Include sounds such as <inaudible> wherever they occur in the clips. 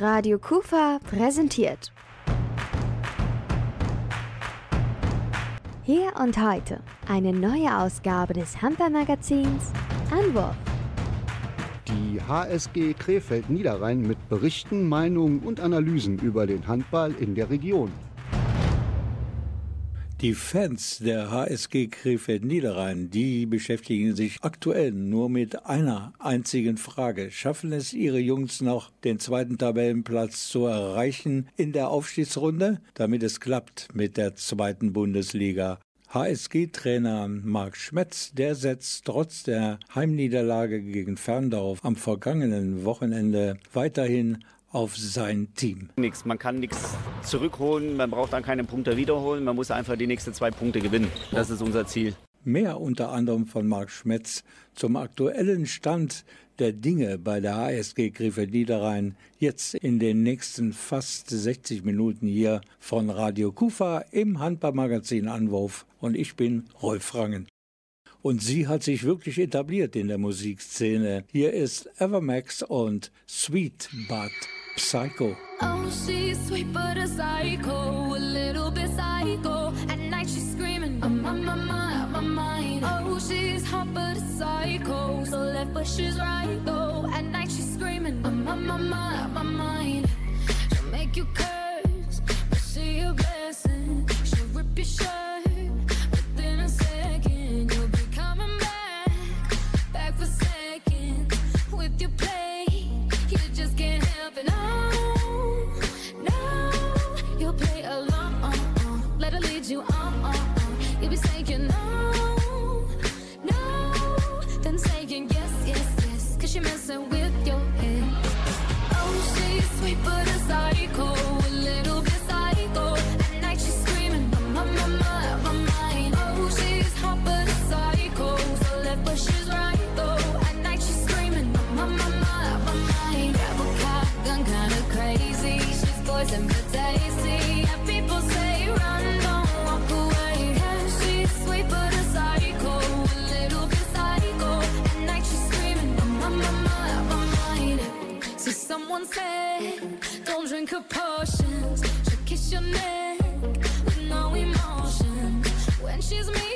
Radio Kufa präsentiert. Hier und heute eine neue Ausgabe des Hamper-Magazins Anwurf. Die HSG Krefeld Niederrhein mit Berichten, Meinungen und Analysen über den Handball in der Region. Die Fans der HSG Krefeld Niederrhein, die beschäftigen sich aktuell nur mit einer einzigen Frage. Schaffen es ihre Jungs noch, den zweiten Tabellenplatz zu erreichen in der Aufstiegsrunde, damit es klappt mit der zweiten Bundesliga? HSG-Trainer Marc Schmetz, der setzt trotz der Heimniederlage gegen Ferndorf am vergangenen Wochenende weiterhin auf sein Team. Nix. Man kann nichts zurückholen, man braucht dann keine Punkte wiederholen, man muss einfach die nächsten zwei Punkte gewinnen. Das ist unser Ziel. Mehr unter anderem von Marc Schmetz zum aktuellen Stand der Dinge bei der HSG Krefeld Niederrhein jetzt in den nächsten fast 60 Minuten hier von Radio Kufa im Handballmagazin Anwurf und ich bin Rolf Rangen. Und sie hat sich wirklich etabliert in der Musikszene. Hier ist Evermax und Sweet But Psycho. Oh, she's sweet but a psycho, a little bit psycho. At night she's screaming, I'm on my mind, my mind. Oh, she's hot but a psycho, so left but she's right though. At night she's screaming, I'm on my mind, my mind. She'll make you curse, but she a blessing. She'll rip your shirt. You she's me.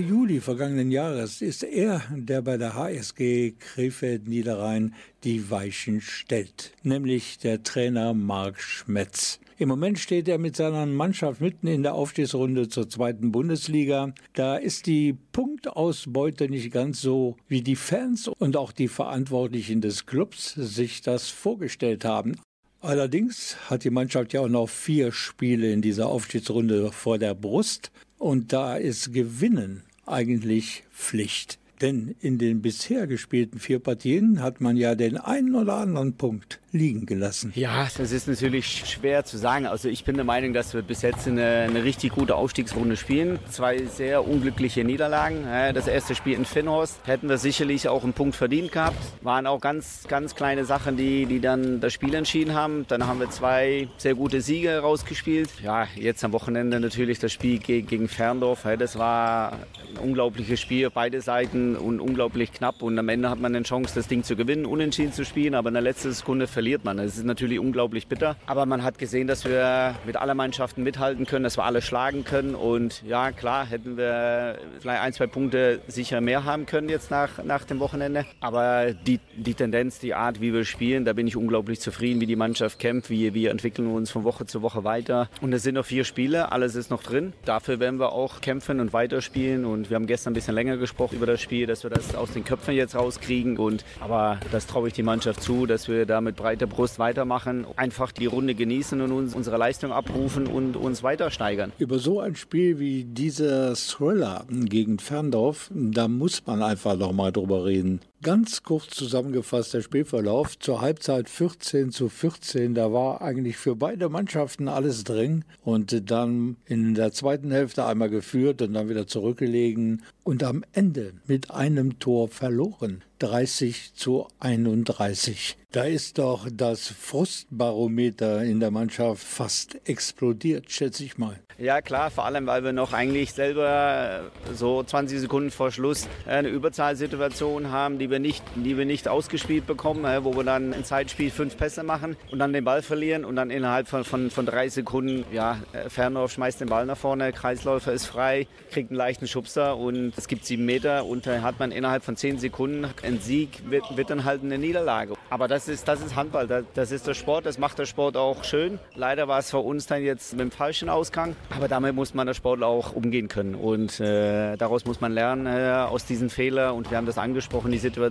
Juli vergangenen Jahres ist er, der bei der HSG Krefeld-Niederrhein die Weichen stellt, nämlich der Trainer Marc Schmetz. Im Moment steht er mit seiner Mannschaft mitten in der Aufstiegsrunde zur zweiten Bundesliga. Da ist die Punktausbeute nicht ganz so, wie die Fans und auch die Verantwortlichen des Clubs sich das vorgestellt haben. Allerdings hat die Mannschaft ja auch noch vier Spiele in dieser Aufstiegsrunde vor der Brust und da ist Gewinnen eigentlich Pflicht. Denn in den bisher gespielten vier Partien hat man ja den einen oder anderen Punkt liegen gelassen. Ja, das ist natürlich schwer zu sagen. Also ich bin der Meinung, dass wir bis jetzt eine, eine richtig gute Aufstiegsrunde spielen. Zwei sehr unglückliche Niederlagen. Das erste Spiel in Finnhorst hätten wir sicherlich auch einen Punkt verdient gehabt. Waren auch ganz, ganz kleine Sachen, die, die dann das Spiel entschieden haben. Dann haben wir zwei sehr gute Siege rausgespielt. Ja, jetzt am Wochenende natürlich das Spiel gegen, Ferndorf. Das war ein unglaubliches Spiel, beide Seiten und unglaublich knapp. Und am Ende hat man eine Chance, das Ding zu gewinnen, unentschieden zu spielen. Aber in der letzten Sekunde verliert man. Das ist natürlich unglaublich bitter. Aber man hat gesehen, dass wir mit allen Mannschaften mithalten können, dass wir alle schlagen können. Und ja, klar, hätten wir vielleicht ein, zwei Punkte sicher mehr haben können jetzt nach, nach dem Wochenende. Aber die, die Tendenz, die Art, wie wir spielen, da bin ich unglaublich zufrieden, wie die Mannschaft kämpft, wie wir entwickeln uns von Woche zu Woche weiter. Und es sind noch vier Spiele, alles ist noch drin. Dafür werden wir auch kämpfen und weiterspielen. Und wir haben gestern ein bisschen länger gesprochen über das Spiel, dass wir das aus den Köpfen jetzt rauskriegen. Und, aber das traue ich die Mannschaft zu, dass wir da mit breiter Brust weitermachen, einfach die Runde genießen und uns unsere Leistung abrufen und uns weiter steigern. Über so ein Spiel wie dieser Thriller gegen Ferndorf, da muss man einfach noch mal drüber reden. Ganz kurz zusammengefasst der Spielverlauf. Zur Halbzeit 14 zu 14, da war eigentlich für beide Mannschaften alles drin. Und dann in der zweiten Hälfte einmal geführt und dann wieder zurückgelegen. Und am Ende mit einem Tor verloren. 30 zu 31. Da ist doch das Frustbarometer in der Mannschaft fast explodiert, schätze ich mal. Ja klar, vor allem, weil wir noch eigentlich selber so 20 Sekunden vor Schluss eine Überzahlsituation haben, die wir nicht, die wir nicht ausgespielt bekommen, wo wir dann im Zeitspiel fünf Pässe machen und dann den Ball verlieren und dann innerhalb von, von, von drei Sekunden, ja, Fernhoff schmeißt den Ball nach vorne, Kreisläufer ist frei, kriegt einen leichten Schubser und es gibt sieben Meter und dann hat man innerhalb von zehn Sekunden ein Sieg, wird, wird dann halt eine Niederlage. Aber das ist, das ist Handball, das, ist der Sport, das macht der Sport auch schön. Leider war es für uns dann jetzt mit dem falschen Ausgang. Aber damit muss man der Sportler auch umgehen können. Und äh, daraus muss man lernen, äh, aus diesen Fehlern. Und wir haben das angesprochen, die Situation,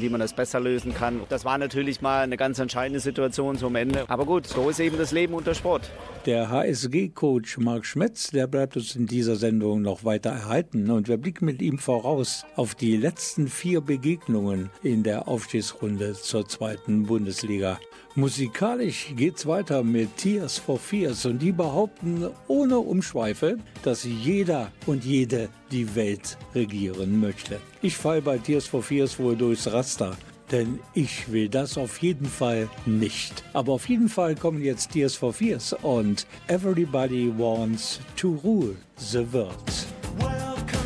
wie man das besser lösen kann. Das war natürlich mal eine ganz entscheidende Situation zum Ende. Aber gut, so ist eben das Leben unter Sport. Der HSG-Coach Marc Schmetz, der bleibt uns in dieser Sendung noch weiter erhalten. Und wir blicken mit ihm voraus auf die letzten vier Begegnungen in der Aufstiegsrunde zur zweiten Bundesliga. Musikalisch geht's weiter mit Tears for Fears und die behaupten ohne Umschweife, dass jeder und jede die Welt regieren möchte. Ich fall bei Tears for Fears wohl durchs Raster. Denn ich will das auf jeden Fall nicht. Aber auf jeden Fall kommen jetzt Tears for Fears und Everybody Wants to Rule the World. Anwurf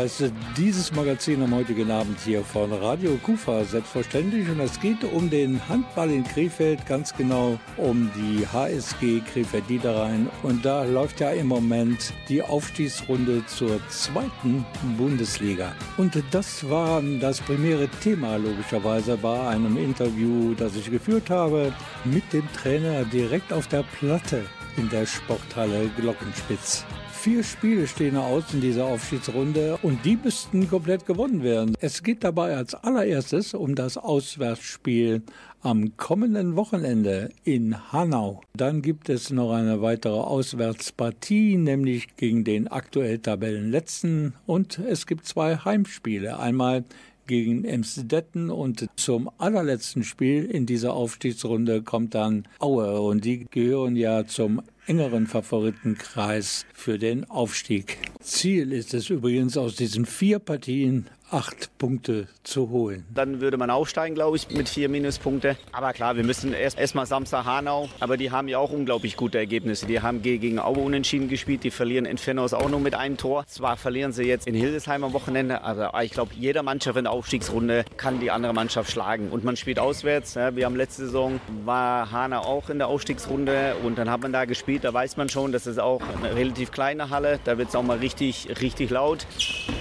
heißt dieses Magazin am heutigen Abend hier von Radio Kufa selbstverständlich und es geht um den Handball in Krefeld, ganz genau um die HSG Krefeld Niederrhein und da läuft ja im Moment die Aufstiegsrunde zur zweiten Bundesliga. Und das war das primäre Thema logischerweise bei einem Interview, das ich geführt habe mit dem Trainer direkt auf der Platte in der Sporthalle Glockenspitz. Vier Spiele stehen aus in dieser Aufstiegsrunde und die müssten komplett gewonnen werden. Es geht dabei als allererstes um das Auswärtsspiel am kommenden Wochenende in Hanau. Dann gibt es noch eine weitere Auswärtspartie, nämlich gegen den aktuell Tabellenletzten und es gibt zwei Heimspiele. Einmal gegen Emsdetten und zum allerletzten Spiel in dieser Aufstiegsrunde kommt dann Aue und die gehören ja zum engeren Favoritenkreis für den Aufstieg. Ziel ist es übrigens aus diesen vier Partien acht Punkte zu holen. Dann würde man aufsteigen, glaube ich, mit vier Minuspunkte. Aber klar, wir müssen erst erstmal Samstag Hanau. Aber die haben ja auch unglaublich gute Ergebnisse. Die haben gegen Aue unentschieden gespielt. Die verlieren in Fennos auch nur mit einem Tor. Zwar verlieren sie jetzt in Hildesheim am Wochenende, aber ich glaube, jede Mannschaft in der Aufstiegsrunde kann die andere Mannschaft schlagen. Und man spielt auswärts. Wir haben letzte Saison war Hanau auch in der Aufstiegsrunde und dann hat man da gespielt. Da weiß man schon, das ist auch eine relativ kleine Halle. Da wird es auch mal richtig, richtig laut.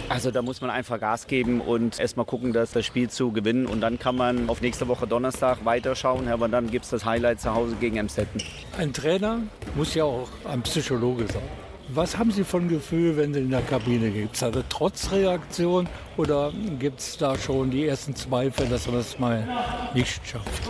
Also da muss man einfach Gas geben geben und erstmal gucken, dass das Spiel zu gewinnen. Und dann kann man auf nächste Woche Donnerstag weiterschauen. Aber dann gibt es das Highlight zu Hause gegen Emstetten. Ein Trainer muss ja auch ein Psychologe sein. Was haben Sie von Gefühl, wenn Sie in der Kabine gibt? Es eine Trotzreaktion oder gibt es da schon die ersten Zweifel, dass man das mal nicht schafft?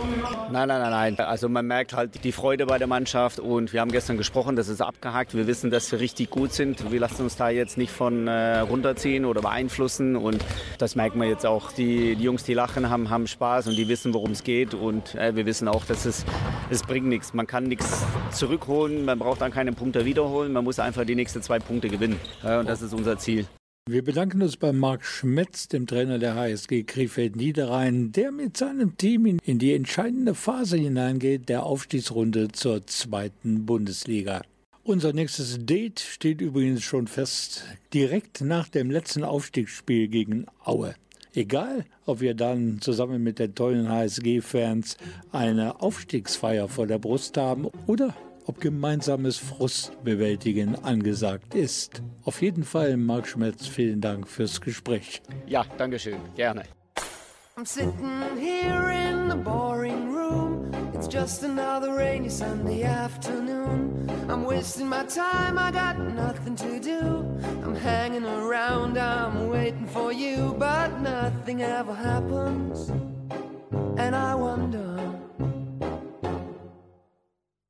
Nein, nein, nein, nein. Also man merkt halt die Freude bei der Mannschaft und wir haben gestern gesprochen, das ist abgehakt. Wir wissen, dass wir richtig gut sind. Wir lassen uns da jetzt nicht von äh, runterziehen oder beeinflussen und das merkt man jetzt auch. Die, die Jungs, die lachen, haben, haben Spaß und die wissen, worum es geht und äh, wir wissen auch, dass es, es bringt nichts. Man kann nichts zurückholen, man braucht dann keine Punkte wiederholen, man muss einfach die nächsten zwei Punkte gewinnen. Und das ist unser Ziel. Wir bedanken uns bei Marc Schmetz, dem Trainer der HSG Krefeld-Niederrhein, der mit seinem Team in die entscheidende Phase hineingeht, der Aufstiegsrunde zur zweiten Bundesliga. Unser nächstes Date steht übrigens schon fest, direkt nach dem letzten Aufstiegsspiel gegen Aue. Egal, ob wir dann zusammen mit den tollen HSG-Fans eine Aufstiegsfeier vor der Brust haben oder ob gemeinsames Frustbewältigen angesagt ist. Auf jeden Fall, Marc Schmetz, vielen Dank fürs Gespräch. Ja, danke schön, gerne. I'm sitting here in the boring room. It's just another rainy Sunday afternoon. I'm wasting my time, I got nothing to do. I'm hanging around, I'm waiting for you, but nothing ever happens. And I wonder.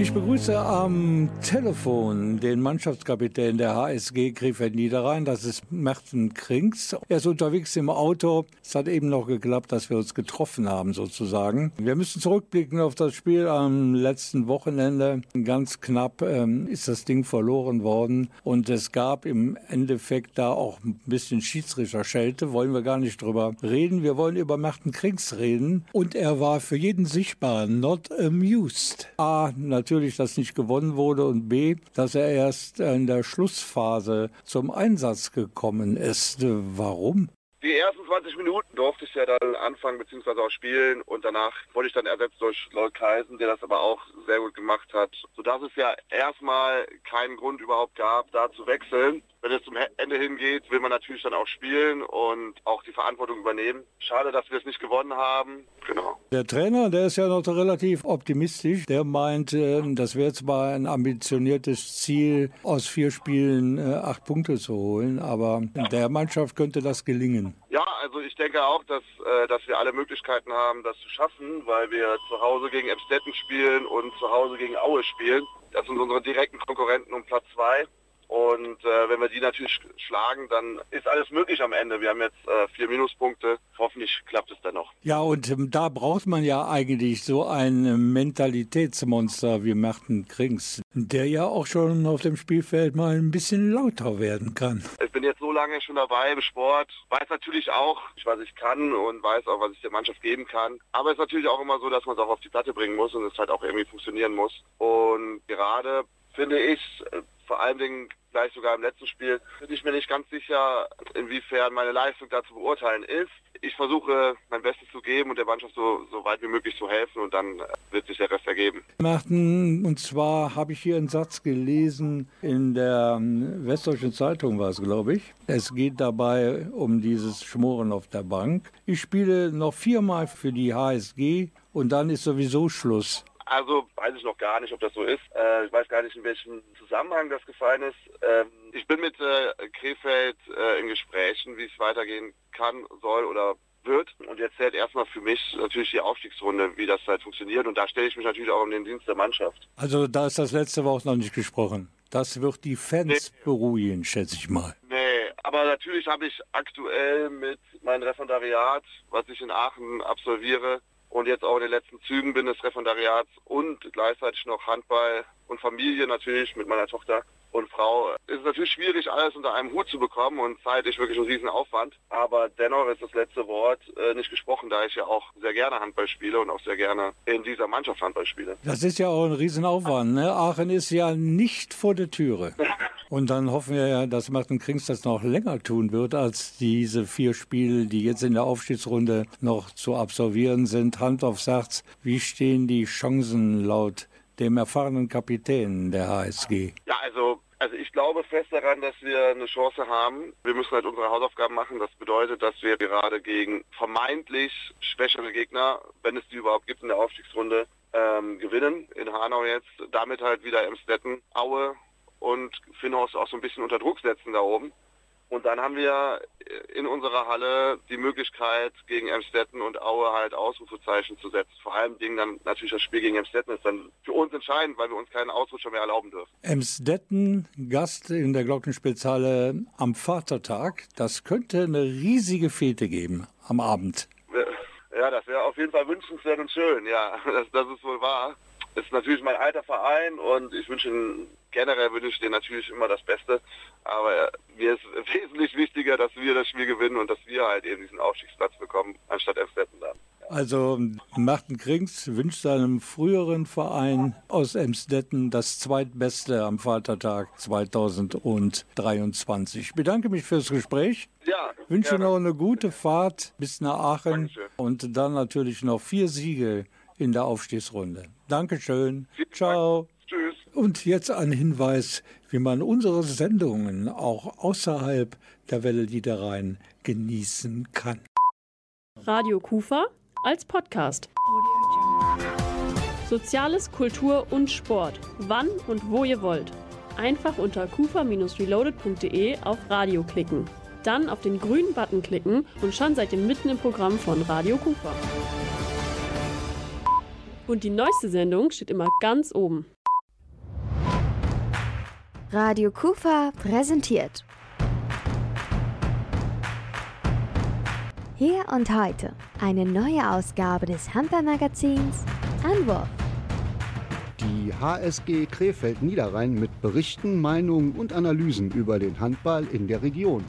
Ich begrüße am Telefon den Mannschaftskapitän der HSG Krefeld Niederrhein. Das ist Merten Krings. Er ist unterwegs im Auto. Es hat eben noch geklappt, dass wir uns getroffen haben, sozusagen. Wir müssen zurückblicken auf das Spiel am letzten Wochenende. Ganz knapp ähm, ist das Ding verloren worden. Und es gab im Endeffekt da auch ein bisschen Schiedsrichterschelte. Wollen wir gar nicht drüber reden. Wir wollen über Merten Krings reden. Und er war für jeden sichtbar not amused. A, natürlich, dass nicht gewonnen wurde und B, dass er erst in der Schlussphase zum Einsatz gekommen ist. Warum? Die ersten 20 Minuten durfte ich ja dann anfangen bzw. auch spielen und danach wurde ich dann ersetzt durch Lloyd Kaisen, der das aber auch sehr gut gemacht hat, sodass es ja erstmal keinen Grund überhaupt gab, da zu wechseln. Wenn es zum Ende hingeht, will man natürlich dann auch spielen und auch die Verantwortung übernehmen. Schade, dass wir es nicht gewonnen haben. Genau. Der Trainer, der ist ja noch relativ optimistisch. Der meint, äh, das wäre zwar ein ambitioniertes Ziel, aus vier Spielen äh, acht Punkte zu holen, aber der Mannschaft könnte das gelingen. Ja, also ich denke auch, dass, äh, dass wir alle Möglichkeiten haben, das zu schaffen, weil wir zu Hause gegen Emstetten spielen und zu Hause gegen Aue spielen. Das sind unsere direkten Konkurrenten um Platz zwei. Und äh, wenn wir die natürlich schlagen, dann ist alles möglich am Ende. Wir haben jetzt äh, vier Minuspunkte. Hoffentlich klappt es dann noch. Ja, und ähm, da braucht man ja eigentlich so ein Mentalitätsmonster wie Martin Krings, der ja auch schon auf dem Spielfeld mal ein bisschen lauter werden kann. Ich bin jetzt so lange schon dabei im Sport, weiß natürlich auch, was ich kann und weiß auch, was ich der Mannschaft geben kann. Aber es ist natürlich auch immer so, dass man es auch auf die Platte bringen muss und es halt auch irgendwie funktionieren muss. Und gerade finde ich, äh, vor allen Dingen gleich sogar im letzten Spiel, bin ich mir nicht ganz sicher, inwiefern meine Leistung da zu beurteilen ist. Ich versuche mein Bestes zu geben und der Mannschaft so, so weit wie möglich zu helfen und dann wird sich der Rest ergeben. Martin, und zwar habe ich hier einen Satz gelesen in der ähm, Westdeutschen Zeitung war es, glaube ich. Es geht dabei um dieses Schmoren auf der Bank. Ich spiele noch viermal für die HSG und dann ist sowieso Schluss. Also weiß ich noch gar nicht, ob das so ist. Äh, ich weiß gar nicht, in welchem Zusammenhang das gefallen ist. Ähm, ich bin mit äh, Krefeld äh, in Gesprächen, wie es weitergehen kann, soll oder wird. Und jetzt zählt erstmal für mich natürlich die Aufstiegsrunde, wie das halt funktioniert. Und da stelle ich mich natürlich auch um den Dienst der Mannschaft. Also da ist das letzte Woche noch nicht gesprochen. Das wird die Fans nee. beruhigen, schätze ich mal. Nee, aber natürlich habe ich aktuell mit meinem Referendariat, was ich in Aachen absolviere, und jetzt auch in den letzten Zügen bin des Referendariats und gleichzeitig noch Handball und Familie natürlich mit meiner Tochter und Frau. Es ist natürlich schwierig, alles unter einem Hut zu bekommen und zeitlich wirklich ein Riesenaufwand. Aber dennoch ist das letzte Wort äh, nicht gesprochen, da ich ja auch sehr gerne Handball spiele und auch sehr gerne in dieser Mannschaft Handball spiele. Das ist ja auch ein Riesenaufwand. Ne? Aachen ist ja nicht vor der Türe. <laughs> Und dann hoffen wir ja, dass Martin Krings das noch länger tun wird, als diese vier Spiele, die jetzt in der Aufstiegsrunde noch zu absolvieren sind. Hand aufs Herz, wie stehen die Chancen laut dem erfahrenen Kapitän der HSG? Ja, also also ich glaube fest daran, dass wir eine Chance haben. Wir müssen halt unsere Hausaufgaben machen. Das bedeutet, dass wir gerade gegen vermeintlich schwächere Gegner, wenn es die überhaupt gibt in der Aufstiegsrunde, ähm, gewinnen. In Hanau jetzt, damit halt wieder Emstetten, Aue und Finnhorst auch so ein bisschen unter Druck setzen da oben. Und dann haben wir in unserer Halle die Möglichkeit, gegen Emstetten und Aue halt Ausrufezeichen zu setzen. Vor allem Dingen dann natürlich das Spiel gegen Emstetten ist dann für uns entscheidend, weil wir uns keinen Ausrutscher mehr erlauben dürfen. Emstetten, Gast in der Glockenspielhalle am Vatertag. Das könnte eine riesige Fete geben am Abend. Ja, das wäre auf jeden Fall wünschenswert und schön. Ja, <laughs> das, das ist wohl wahr. Es ist natürlich mein alter Verein und ich wünsche generell wünsche ich denen natürlich immer das Beste. Aber mir ist <laughs> wesentlich wichtiger, dass wir das Spiel gewinnen und dass wir halt eben diesen Aufstiegsplatz bekommen, anstatt Emstetten dann. Ja. Also Martin Krings wünscht seinem früheren Verein aus Emsdetten das zweitbeste am Vatertag 2023. Ich bedanke mich fürs Gespräch. Ja. Wünsche gerne. noch eine gute Fahrt bis nach Aachen Dankeschön. und dann natürlich noch vier Siege in der Aufstiegsrunde. Dankeschön. Vielen Ciao. Dank. Und jetzt ein Hinweis, wie man unsere Sendungen auch außerhalb der Welle Niederrhein genießen kann. Radio Kufa als Podcast. Soziales, Kultur und Sport. Wann und wo ihr wollt. Einfach unter kufa-reloaded.de auf Radio klicken. Dann auf den grünen Button klicken und schon seid ihr mitten im Programm von Radio Kufa. Und die neueste Sendung steht immer ganz oben. Radio Kufa präsentiert. Hier und heute eine neue Ausgabe des Handballmagazins Anwurf. Die HSG Krefeld Niederrhein mit Berichten, Meinungen und Analysen über den Handball in der Region.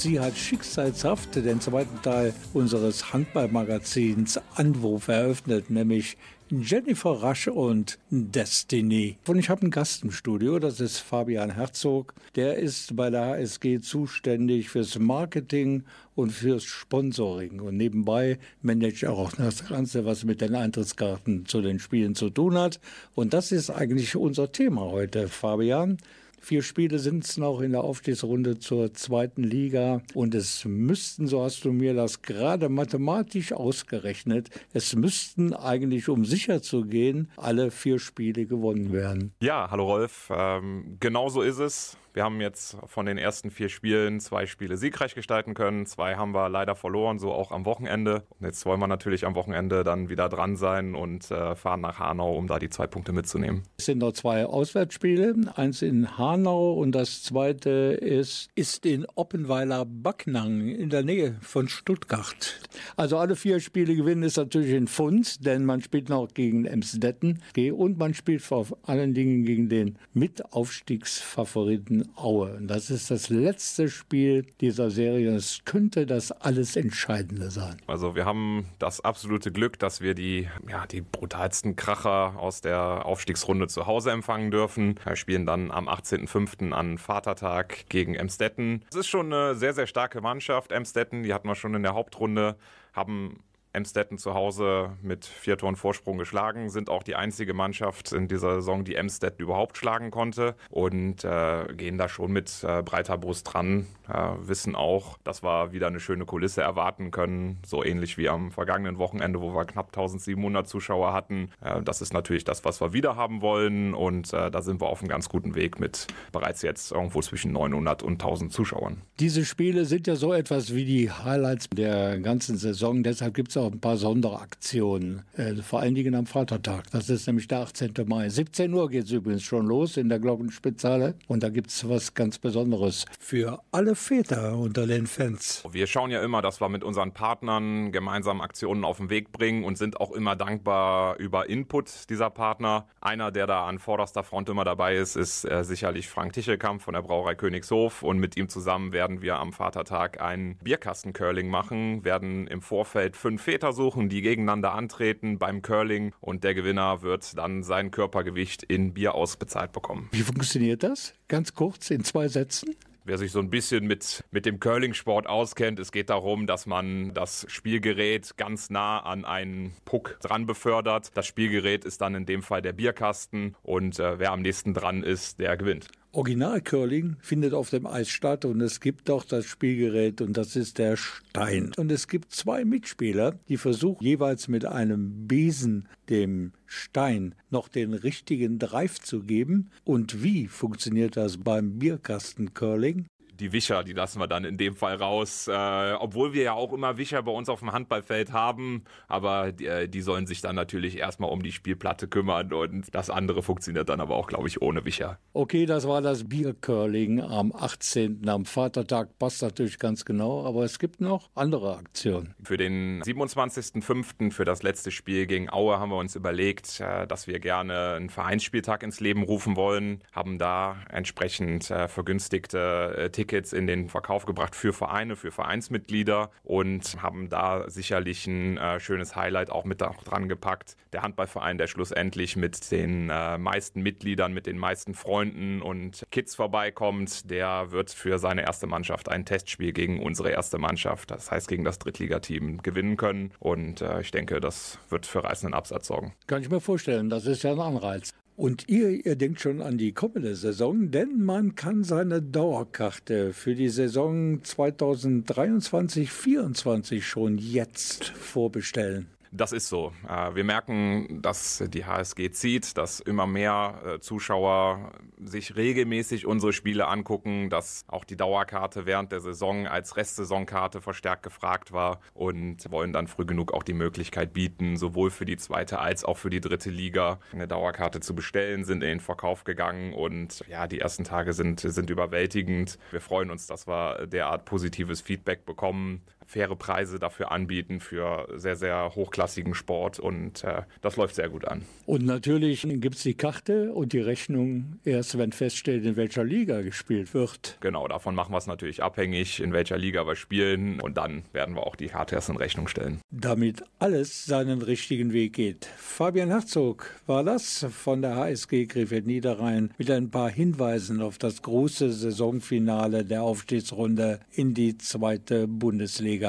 Sie hat schicksalshaft den zweiten Teil unseres Handballmagazins Anwurf eröffnet, nämlich Jennifer Rasch und Destiny. Und ich habe einen Gast im Studio, das ist Fabian Herzog. Der ist bei der HSG zuständig fürs Marketing und fürs Sponsoring. Und nebenbei managt er auch das Ganze, was mit den Eintrittskarten zu den Spielen zu tun hat. Und das ist eigentlich unser Thema heute, Fabian. Vier Spiele sind es noch in der Aufstiegsrunde zur zweiten Liga und es müssten, so hast du mir das gerade mathematisch ausgerechnet, es müssten eigentlich, um sicher zu gehen, alle vier Spiele gewonnen werden. Ja, hallo Rolf. Ähm, genau so ist es. Wir haben jetzt von den ersten vier Spielen zwei Spiele siegreich gestalten können. Zwei haben wir leider verloren, so auch am Wochenende. Und jetzt wollen wir natürlich am Wochenende dann wieder dran sein und äh, fahren nach Hanau, um da die zwei Punkte mitzunehmen. Es sind noch zwei Auswärtsspiele, eins in Hanau und das zweite ist, ist in Oppenweiler-Backnang in der Nähe von Stuttgart. Also alle vier Spiele gewinnen ist natürlich ein Fund, denn man spielt noch gegen Emsdetten und man spielt vor allen Dingen gegen den Mitaufstiegsfavoriten Aue. Das ist das letzte Spiel dieser Serie. Es könnte das alles Entscheidende sein. Also wir haben das absolute Glück, dass wir die, ja, die brutalsten Kracher aus der Aufstiegsrunde zu Hause empfangen dürfen. Wir spielen dann am 18.05. an Vatertag gegen Emstetten. Es ist schon eine sehr, sehr starke Mannschaft. Emstetten, die hatten wir schon in der Hauptrunde, haben Emstetten zu Hause mit vier Toren Vorsprung geschlagen, sind auch die einzige Mannschaft in dieser Saison, die Emstetten überhaupt schlagen konnte und äh, gehen da schon mit äh, breiter Brust dran. Äh, wissen auch, dass wir wieder eine schöne Kulisse erwarten können, so ähnlich wie am vergangenen Wochenende, wo wir knapp 1700 Zuschauer hatten. Äh, das ist natürlich das, was wir wieder haben wollen und äh, da sind wir auf einem ganz guten Weg mit bereits jetzt irgendwo zwischen 900 und 1000 Zuschauern. Diese Spiele sind ja so etwas wie die Highlights der ganzen Saison, deshalb gibt es auch ein paar Sonderaktionen, äh, vor allen Dingen am Vatertag. Das ist nämlich der 18. Mai. 17 Uhr geht es übrigens schon los in der Glockenspitzhalle und da gibt es was ganz Besonderes für alle Väter unter den Fans. Wir schauen ja immer, dass wir mit unseren Partnern gemeinsam Aktionen auf den Weg bringen und sind auch immer dankbar über Input dieser Partner. Einer, der da an vorderster Front immer dabei ist, ist äh, sicherlich Frank Tichelkamp von der Brauerei Königshof und mit ihm zusammen werden wir am Vatertag einen Bierkasten-Curling machen, werden im Vorfeld fünf Väter suchen, die gegeneinander antreten beim Curling und der Gewinner wird dann sein Körpergewicht in Bier ausbezahlt bekommen. Wie funktioniert das? Ganz kurz in zwei Sätzen. Wer sich so ein bisschen mit, mit dem Curling-Sport auskennt, es geht darum, dass man das Spielgerät ganz nah an einen Puck dran befördert. Das Spielgerät ist dann in dem Fall der Bierkasten und äh, wer am nächsten dran ist, der gewinnt. Original-Curling findet auf dem Eis statt und es gibt doch das Spielgerät und das ist der Stein. Und es gibt zwei Mitspieler, die versuchen jeweils mit einem Besen dem Stein noch den richtigen Drive zu geben. Und wie funktioniert das beim Bierkasten-Curling? Die Wischer, die lassen wir dann in dem Fall raus. Äh, obwohl wir ja auch immer Wischer bei uns auf dem Handballfeld haben, aber die, äh, die sollen sich dann natürlich erstmal um die Spielplatte kümmern und das andere funktioniert dann aber auch, glaube ich, ohne Wischer. Okay, das war das Biercurling am 18. am Vatertag, passt natürlich ganz genau, aber es gibt noch andere Aktionen. Für den 27.05. für das letzte Spiel gegen Aue haben wir uns überlegt, äh, dass wir gerne einen Vereinsspieltag ins Leben rufen wollen, haben da entsprechend äh, vergünstigte Tickets Tickets in den Verkauf gebracht für Vereine, für Vereinsmitglieder und haben da sicherlich ein äh, schönes Highlight auch mit dran gepackt. Der Handballverein, der schlussendlich mit den äh, meisten Mitgliedern, mit den meisten Freunden und Kids vorbeikommt, der wird für seine erste Mannschaft ein Testspiel gegen unsere erste Mannschaft, das heißt gegen das Drittligateam, gewinnen können. Und äh, ich denke, das wird für reißenden Absatz sorgen. Kann ich mir vorstellen, das ist ja ein Anreiz. Und ihr, ihr denkt schon an die kommende Saison, denn man kann seine Dauerkarte für die Saison 2023-24 schon jetzt vorbestellen. Das ist so. Äh, Wir merken, dass die HSG zieht, dass immer mehr äh, Zuschauer sich regelmäßig unsere Spiele angucken, dass auch die Dauerkarte während der Saison als Restsaisonkarte verstärkt gefragt war und wollen dann früh genug auch die Möglichkeit bieten, sowohl für die zweite als auch für die dritte Liga eine Dauerkarte zu bestellen, sind in den Verkauf gegangen und ja, die ersten Tage sind, sind überwältigend. Wir freuen uns, dass wir derart positives Feedback bekommen faire Preise dafür anbieten für sehr, sehr hochklassigen Sport und äh, das läuft sehr gut an. Und natürlich gibt es die Karte und die Rechnung erst, wenn feststeht, in welcher Liga gespielt wird. Genau, davon machen wir es natürlich abhängig, in welcher Liga wir spielen und dann werden wir auch die Karte erst in Rechnung stellen. Damit alles seinen richtigen Weg geht. Fabian Herzog war das von der HSG Krefeld Niederrhein mit ein paar Hinweisen auf das große Saisonfinale der Aufstiegsrunde in die zweite Bundesliga.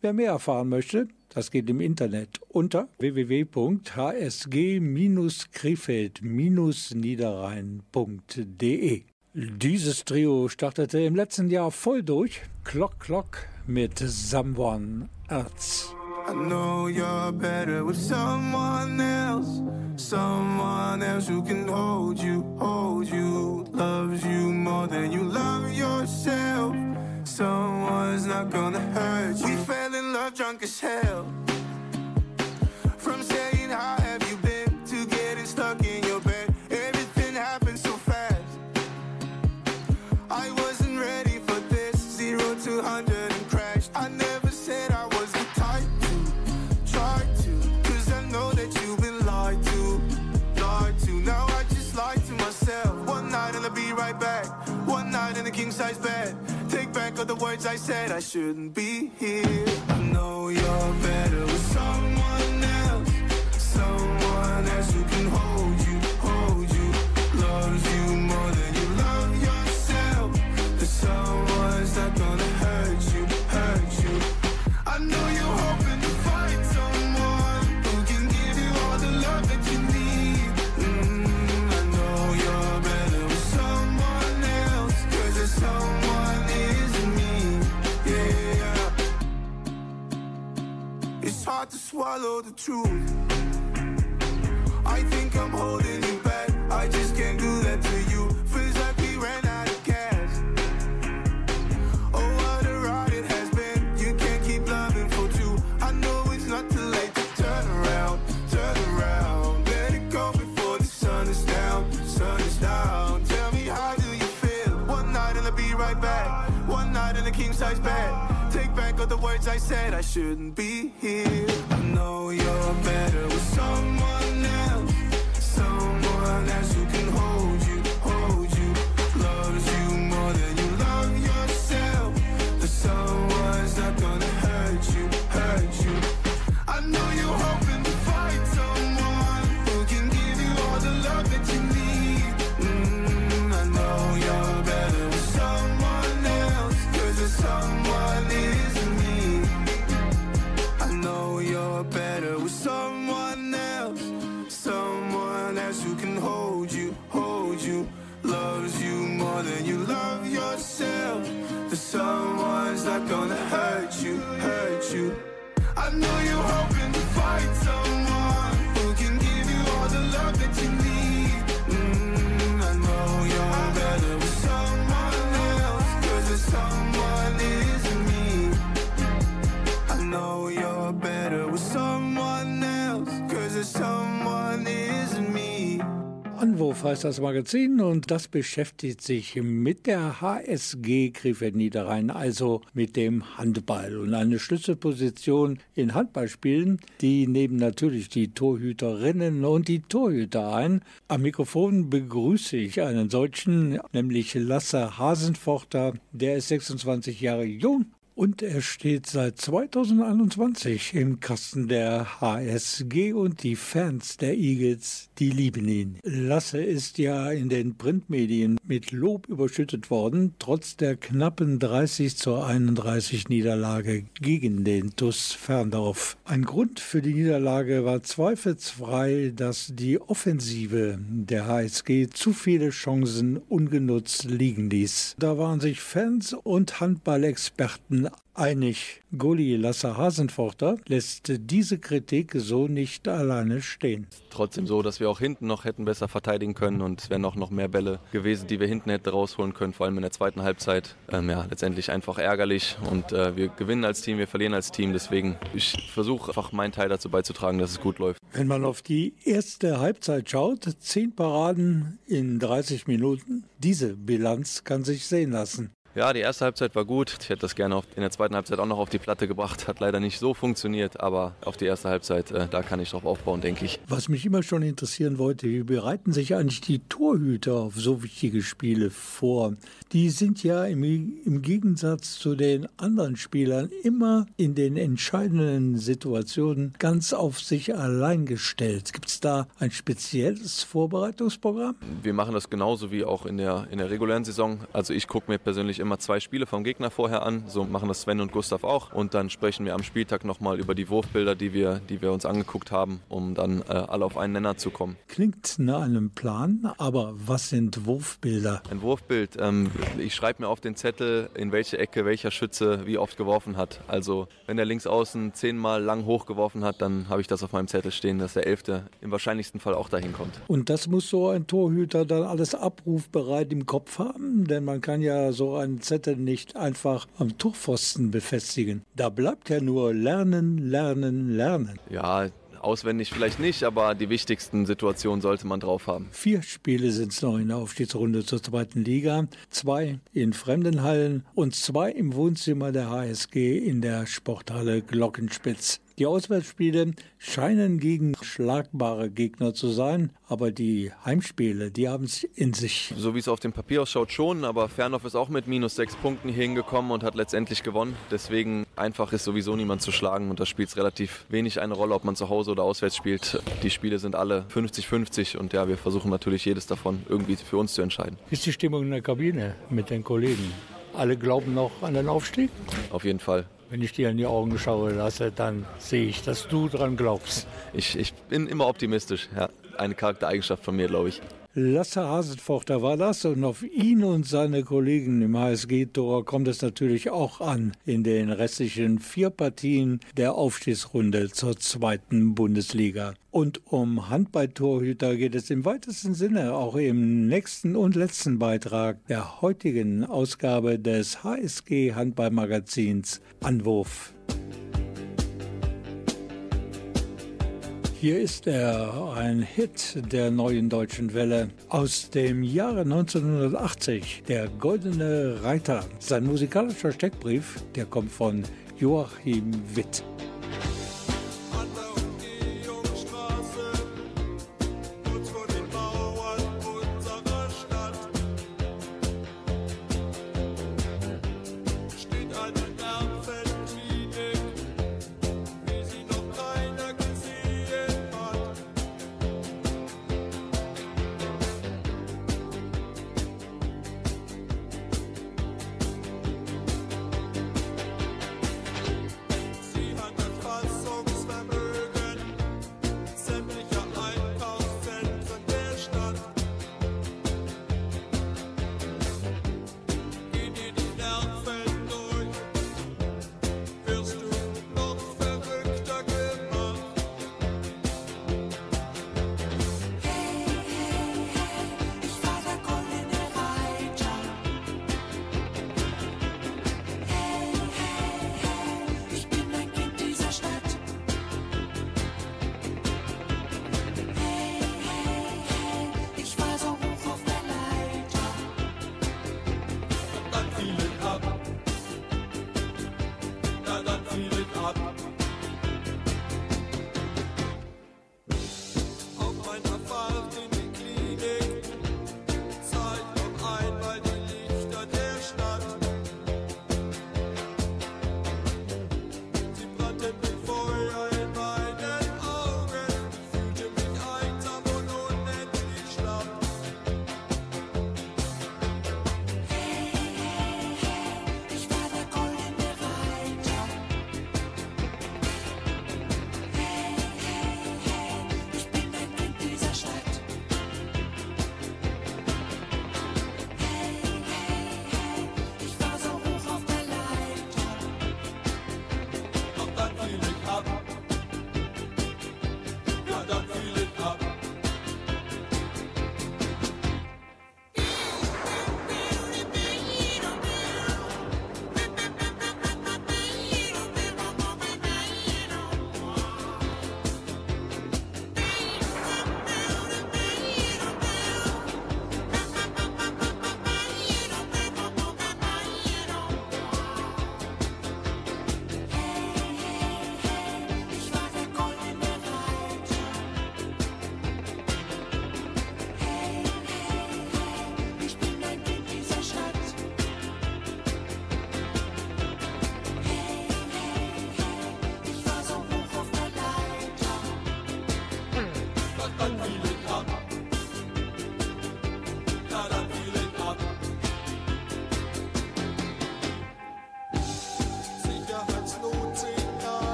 Wer mehr erfahren möchte, das geht im Internet unter www.hsg-krefeld-niederrhein.de. Dieses Trio startete im letzten Jahr voll durch. Clock Clock mit Someone Else. I know you're better with someone else. Someone else who can hold you, hold you, loves you more than you love yourself. Someone's not gonna hurt you. We fell in love drunk as hell. From saying words I said. I shouldn't be here. I know you're better with someone else. Someone else who can hold you, swallow the truth. I think I'm holding you back. I just can't do that to you. Feels like we ran out of gas. Oh, what a ride it has been. You can't keep loving for two. I know it's not too late to turn around, turn around. Let it go before the sun is down, sun is down. Tell me how do you feel? One night and I'll be right back. One night in a king size bed. Back all the words I said. I shouldn't be here. I know you're better with someone heißt das Magazin und das beschäftigt sich mit der HSG Krefeld Niederrhein, also mit dem Handball. Und eine Schlüsselposition in Handballspielen, die nehmen natürlich die Torhüterinnen und die Torhüter ein. Am Mikrofon begrüße ich einen solchen, nämlich Lasse Hasenforter. Der ist 26 Jahre jung und er steht seit 2021 im Kasten der HSG und die Fans der Eagles, die lieben ihn. Lasse ist ja in den Printmedien mit Lob überschüttet worden, trotz der knappen 30 zu 31 Niederlage gegen den TuS Ferndorf. Ein Grund für die Niederlage war zweifelsfrei, dass die Offensive der HSG zu viele Chancen ungenutzt liegen ließ. Da waren sich Fans und Handballexperten einig. Gulli Lasse Hasenforter lässt diese Kritik so nicht alleine stehen. Trotzdem so, dass wir auch hinten noch hätten besser verteidigen können und es wären auch noch mehr Bälle gewesen, die wir hinten hätten rausholen können, vor allem in der zweiten Halbzeit. Ähm, ja, letztendlich einfach ärgerlich und äh, wir gewinnen als Team, wir verlieren als Team. Deswegen, ich versuche einfach meinen Teil dazu beizutragen, dass es gut läuft. Wenn man auf die erste Halbzeit schaut, zehn Paraden in 30 Minuten, diese Bilanz kann sich sehen lassen. Ja, die erste Halbzeit war gut. Ich hätte das gerne in der zweiten Halbzeit auch noch auf die Platte gebracht. Hat leider nicht so funktioniert, aber auf die erste Halbzeit, äh, da kann ich drauf aufbauen, denke ich. Was mich immer schon interessieren wollte, wie bereiten sich eigentlich die Torhüter auf so wichtige Spiele vor? Die sind ja im, im Gegensatz zu den anderen Spielern immer in den entscheidenden Situationen ganz auf sich allein gestellt. Gibt es da ein spezielles Vorbereitungsprogramm? Wir machen das genauso wie auch in der, in der regulären Saison. Also ich gucke mir persönlich immer immer zwei Spiele vom Gegner vorher an. So machen das Sven und Gustav auch. Und dann sprechen wir am Spieltag nochmal über die Wurfbilder, die wir, die wir uns angeguckt haben, um dann äh, alle auf einen Nenner zu kommen. Klingt nach einem Plan, aber was sind Wurfbilder? Ein Wurfbild. Ähm, ich schreibe mir auf den Zettel, in welche Ecke welcher Schütze wie oft geworfen hat. Also wenn der Linksaußen zehnmal lang hochgeworfen hat, dann habe ich das auf meinem Zettel stehen, dass der Elfte im wahrscheinlichsten Fall auch dahin kommt. Und das muss so ein Torhüter dann alles abrufbereit im Kopf haben, denn man kann ja so einen Zettel nicht einfach am Torpfosten befestigen. Da bleibt ja nur lernen, lernen, lernen. Ja, auswendig vielleicht nicht, aber die wichtigsten Situationen sollte man drauf haben. Vier Spiele sind es noch in der Aufstiegsrunde zur zweiten Liga. Zwei in fremden Hallen und zwei im Wohnzimmer der HSG in der Sporthalle Glockenspitz. Die Auswärtsspiele scheinen gegen schlagbare Gegner zu sein, aber die Heimspiele, die haben es in sich. So wie es auf dem Papier ausschaut schon, aber Fernhoff ist auch mit minus sechs Punkten hier hingekommen und hat letztendlich gewonnen. Deswegen einfach ist sowieso niemand zu schlagen und da spielt es relativ wenig eine Rolle, ob man zu Hause oder auswärts spielt. Die Spiele sind alle 50-50 und ja, wir versuchen natürlich jedes davon irgendwie für uns zu entscheiden. Wie ist die Stimmung in der Kabine mit den Kollegen? Alle glauben noch an den Aufstieg? Auf jeden Fall. Wenn ich dir in die Augen schaue lasse, dann sehe ich, dass du dran glaubst. Ich, ich bin immer optimistisch. Ja, eine Charaktereigenschaft von mir, glaube ich. Lasse Hasenfochter war das und auf ihn und seine Kollegen im HSG-Tor kommt es natürlich auch an in den restlichen vier Partien der Aufstiegsrunde zur zweiten Bundesliga. Und um Handballtorhüter geht es im weitesten Sinne auch im nächsten und letzten Beitrag der heutigen Ausgabe des HSG Handballmagazins Anwurf. Hier ist er, ein Hit der neuen deutschen Welle aus dem Jahre 1980, der Goldene Reiter. Sein musikalischer Steckbrief, der kommt von Joachim Witt.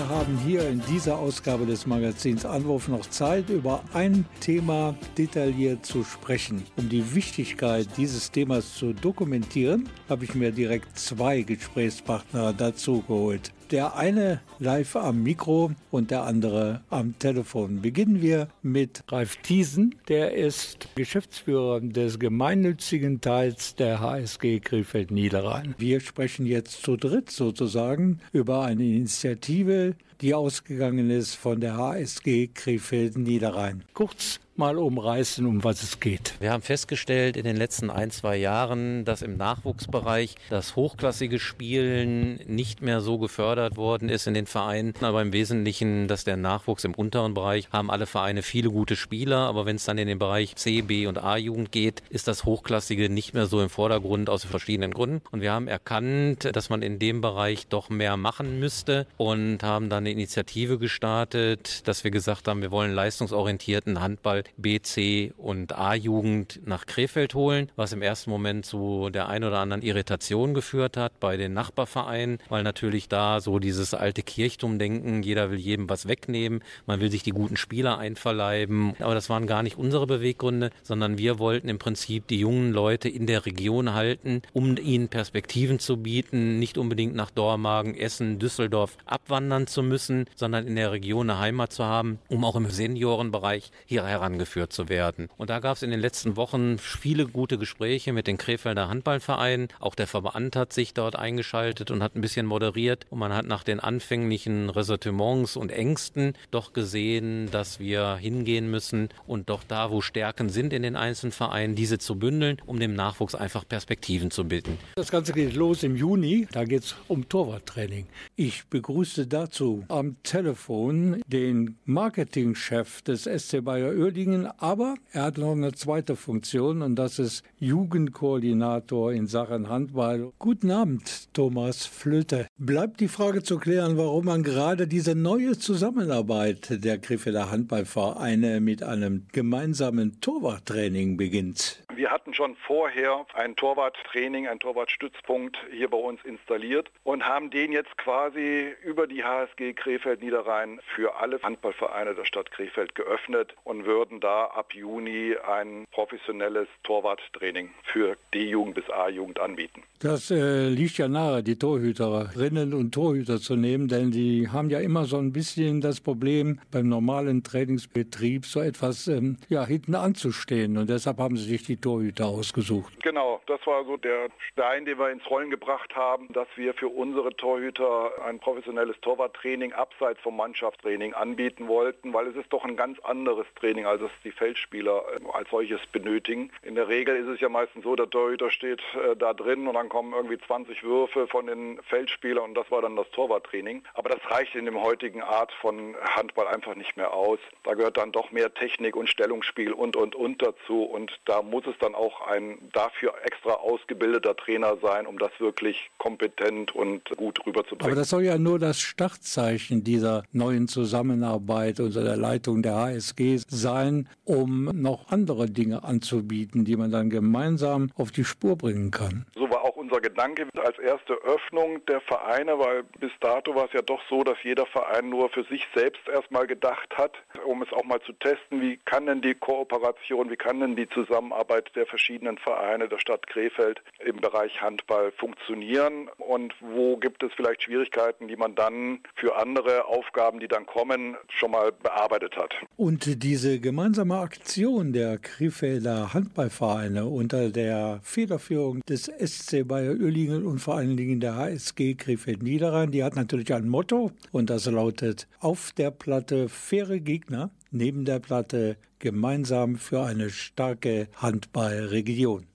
Wir haben hier in dieser Ausgabe des Magazins Anwurf noch Zeit, über ein Thema detailliert zu sprechen. Um die Wichtigkeit dieses Themas zu dokumentieren, habe ich mir direkt zwei Gesprächspartner dazu geholt. Der eine live am Mikro und der andere am Telefon. Beginnen wir mit Ralf Thiesen. Der ist Geschäftsführer des gemeinnützigen Teils der HSG Krefeld Niederrhein. Wir sprechen jetzt zu dritt sozusagen über eine Initiative, die ausgegangen ist von der HSG Krefeld Niederrhein. Kurz mal umreißen, um was es geht. Wir haben festgestellt in den letzten ein, zwei Jahren, dass im Nachwuchsbereich das hochklassige Spielen nicht mehr so gefördert worden ist in den Vereinen, aber im Wesentlichen, dass der Nachwuchs im unteren Bereich haben alle Vereine viele gute Spieler, aber wenn es dann in den Bereich C, B und A-Jugend geht, ist das hochklassige nicht mehr so im Vordergrund aus verschiedenen Gründen. Und wir haben erkannt, dass man in dem Bereich doch mehr machen müsste und haben dann eine Initiative gestartet, dass wir gesagt haben, wir wollen leistungsorientierten Handball B, C und A-Jugend nach Krefeld holen, was im ersten Moment zu der ein oder anderen Irritation geführt hat bei den Nachbarvereinen, weil natürlich da so dieses alte Kirchturmdenken, jeder will jedem was wegnehmen, man will sich die guten Spieler einverleiben, aber das waren gar nicht unsere Beweggründe, sondern wir wollten im Prinzip die jungen Leute in der Region halten, um ihnen Perspektiven zu bieten, nicht unbedingt nach Dormagen, Essen, Düsseldorf abwandern zu müssen, sondern in der Region eine Heimat zu haben, um auch im Seniorenbereich hier herangeführt zu werden. Und da gab es in den letzten Wochen viele gute Gespräche mit den Krefelder Handballvereinen. Auch der Verband hat sich dort eingeschaltet und hat ein bisschen moderiert. Und man hat nach den anfänglichen Ressentiments und Ängsten doch gesehen, dass wir hingehen müssen und doch da, wo Stärken sind in den einzelnen Vereinen, diese zu bündeln, um dem Nachwuchs einfach Perspektiven zu bilden. Das Ganze geht los im Juni. Da geht es um Torwarttraining. Ich begrüße dazu am Telefon den Marketingchef des SC Bayer Oerdingen, aber er hat noch eine zweite Funktion und das ist Jugendkoordinator in Sachen Handball. Guten Abend, Thomas Flöte. Bleibt die Frage zu klären, warum man gerade diese neue Zusammenarbeit der Krefelder Handballvereine mit einem gemeinsamen Torwarttraining beginnt. Wir hatten schon vorher ein Torwarttraining, ein Torwartstützpunkt hier bei uns installiert und haben den jetzt quasi über die HSG Krefeld Niederrhein für alle Handballvereine der Stadt Krefeld geöffnet und würden da ab Juni ein professionelles Torwarttraining für D-Jugend bis A-Jugend anbieten. Das äh, liegt ja nahe, die Torhüterinnen und Torhüter zu nehmen, denn die haben ja immer so ein bisschen das Problem, beim normalen Trainingsbetrieb so etwas ähm, ja, hinten anzustehen. Und deshalb haben sie sich die Torhüter ausgesucht. Genau, das war so der Stein, den wir ins Rollen gebracht haben, dass wir für unsere Torhüter ein professionelles Torwarttraining abseits vom Mannschaftstraining anbieten wollten, weil es ist doch ein ganz anderes Training, als es die Feldspieler äh, als solches benötigen. In der Regel ist es ja meistens so, der Torhüter steht äh, da drin und dann kommen irgendwie 20 Würfe von den Feldspielern und das war dann das Torwarttraining. Aber das reicht in dem heutigen Art von Handball einfach nicht mehr aus. Da gehört dann doch mehr Technik und Stellungsspiel und und und dazu und da muss es dann auch ein dafür extra ausgebildeter Trainer sein, um das wirklich kompetent und gut rüberzubringen. Aber das soll ja nur das Startzeichen dieser neuen Zusammenarbeit unter der Leitung der HSG sein, um noch andere Dinge anzubieten, die man dann gemeinsam auf die Spur bringen kann. So war auch unser Gedanke als erste Öffnung der Vereine, weil bis dato war es ja doch so, dass jeder Verein nur für sich selbst erstmal gedacht hat, um es auch mal zu testen, wie kann denn die Kooperation, wie kann denn die Zusammenarbeit der verschiedenen Vereine der Stadt Krefeld im Bereich Handball funktionieren und wo gibt es vielleicht Schwierigkeiten, die man dann für andere Aufgaben, die dann kommen, schon mal bearbeitet hat. Und diese gemeinsame Aktion der Krefelder Handballvereine unter der Federführung des SC Bayer Oerlingen und vor allen Dingen der HSG Krefeld Niederrhein, die hat natürlich ein Motto und das lautet auf der Platte faire Gegner, neben der Platte gemeinsam für eine starke Handballregion.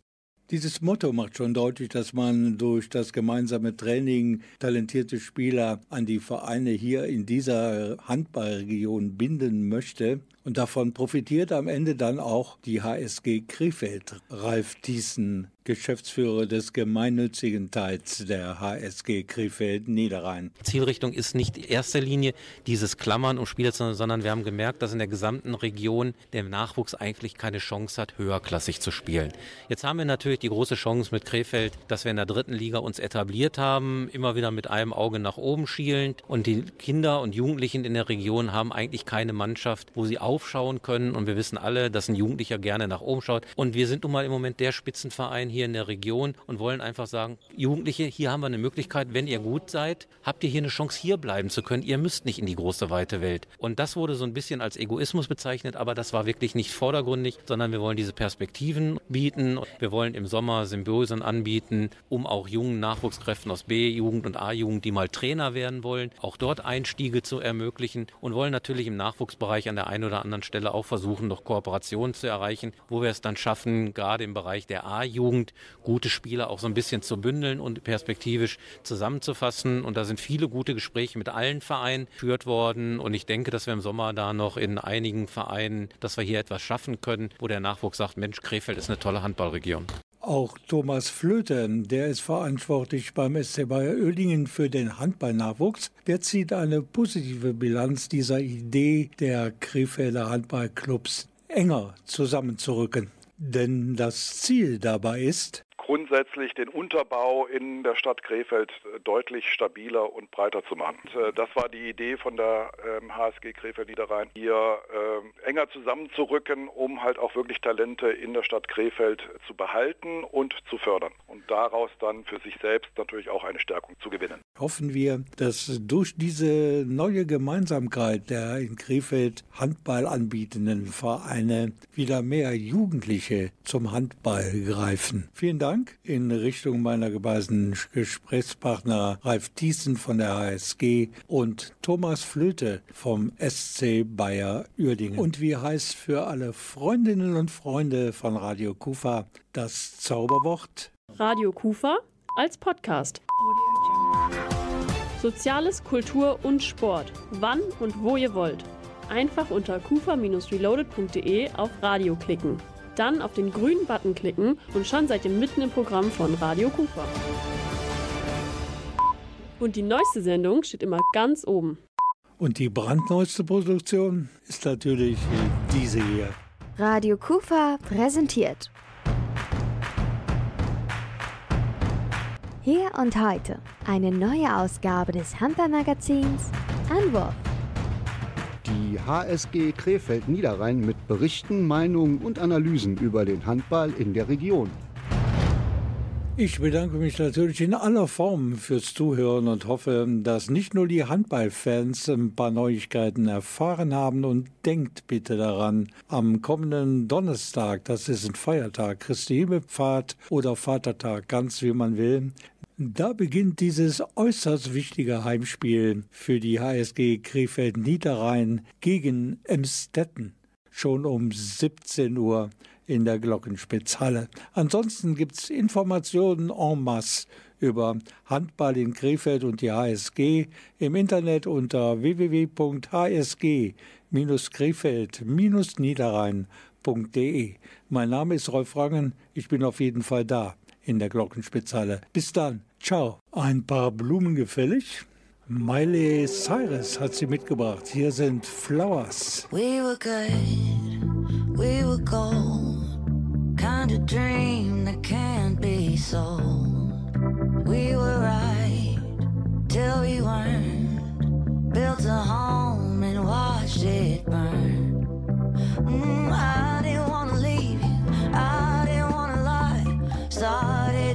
Dieses Motto macht schon deutlich, dass man durch das gemeinsame Training talentierte Spieler an die Vereine hier in dieser Handballregion binden möchte. Und davon profitiert am Ende dann auch die HSG Krefeld. Ralf Thiessen, Geschäftsführer des gemeinnützigen Teils der HSG Krefeld Niederrhein. Zielrichtung ist nicht in erster Linie dieses Klammern um Spieler, sondern wir haben gemerkt, dass in der gesamten Region der Nachwuchs eigentlich keine Chance hat, höherklassig zu spielen. Jetzt haben wir natürlich die große Chance mit Krefeld, dass wir in der dritten Liga uns etabliert haben, immer wieder mit einem Auge nach oben schielend und die Kinder und Jugendlichen in der Region haben eigentlich keine Mannschaft, wo sie aufschauen können und wir wissen alle, dass ein Jugendlicher gerne nach oben schaut und wir sind nun mal im Moment der Spitzenverein hier in der Region und wollen einfach sagen, Jugendliche, hier haben wir eine Möglichkeit, wenn ihr gut seid, habt ihr hier eine Chance, hier bleiben zu können. Ihr müsst nicht in die große, weite Welt. Und das wurde so ein bisschen als Egoismus bezeichnet, aber das war wirklich nicht vordergründig, sondern wir wollen diese Perspektiven bieten. Wir wollen im Sommer Symbiosen anbieten, um auch jungen Nachwuchskräften aus B-Jugend und A-Jugend, die mal Trainer werden wollen, auch dort Einstiege zu ermöglichen und wollen natürlich im Nachwuchsbereich an der einen oder anderen Stelle auch versuchen, noch Kooperationen zu erreichen, wo wir es dann schaffen, gerade im Bereich der A-Jugend gute Spieler auch so ein bisschen zu bündeln und perspektivisch zusammenzufassen. Und da sind viele gute Gespräche mit allen Vereinen geführt worden. Und ich denke, dass wir im Sommer da noch in einigen Vereinen, dass wir hier etwas schaffen können, wo der Nachwuchs sagt, Mensch, Krefeld ist eine tolle Handballregion. Auch Thomas Flöte, der ist verantwortlich beim SC Bayer Oehlingen für den Handballnachwuchs, der zieht eine positive Bilanz dieser Idee der Krefelder Handballclubs enger zusammenzurücken. Denn das Ziel dabei ist, grundsätzlich den Unterbau in der Stadt Krefeld äh, deutlich stabiler und breiter zu machen. Äh, das war die Idee von der ähm, HSG Krefeld Niederrhein, hier äh, enger zusammenzurücken, um halt auch wirklich Talente in der Stadt Krefeld zu behalten und zu fördern und daraus dann für sich selbst natürlich auch eine Stärkung zu gewinnen. Hoffen wir, dass durch diese neue Gemeinsamkeit der in Krefeld Handball anbietenden Vereine wieder mehr Jugendliche zum Handball greifen. Vielen Dank. In Richtung meiner gebeisen Gesprächspartner Ralf Thiessen von der HSG und Thomas Flöte vom SC Bayer Uerdingen. Und wie heißt für alle Freundinnen und Freunde von Radio Kufa das Zauberwort? Radio Kufa als Podcast. Soziales, Kultur und Sport. Wann und wo ihr wollt. Einfach unter kufa-reloaded.de auf Radio klicken. Dann auf den grünen Button klicken und schon seid ihr mitten im Programm von Radio Kufa. Und die neueste Sendung steht immer ganz oben. Und die brandneueste Produktion ist natürlich diese hier. Radio Kufa präsentiert. Hier und heute eine neue Ausgabe des Hamper-Magazins Anwurf. Die HSG Krefeld Niederrhein mit Berichten, Meinungen und Analysen über den Handball in der Region. Ich bedanke mich natürlich in aller Form fürs Zuhören und hoffe, dass nicht nur die Handballfans ein paar Neuigkeiten erfahren haben und denkt bitte daran, am kommenden Donnerstag, das ist ein Feiertag, Christi Himmelfahrt oder Vatertag, ganz wie man will, da beginnt dieses äußerst wichtige Heimspiel für die HSG Krefeld Niederrhein gegen Emstetten. Schon um 17 Uhr in der Glockenspitzhalle. Ansonsten gibt es Informationen en masse über Handball in Krefeld und die HSG im Internet unter www.hsg-krefeld-niederrhein.de. Mein Name ist Rolf Rangen, ich bin auf jeden Fall da in der Glockenspitzhalle. Bis dann, ciao. Ein paar Blumen gefällig? Miley Cyrus hat sie mitgebracht. Hier sind Flowers. We were good, we were gold. Kind of dream that can't be sold. We were right till we weren't. Built a home and watched it burn. Mm, I didn't Started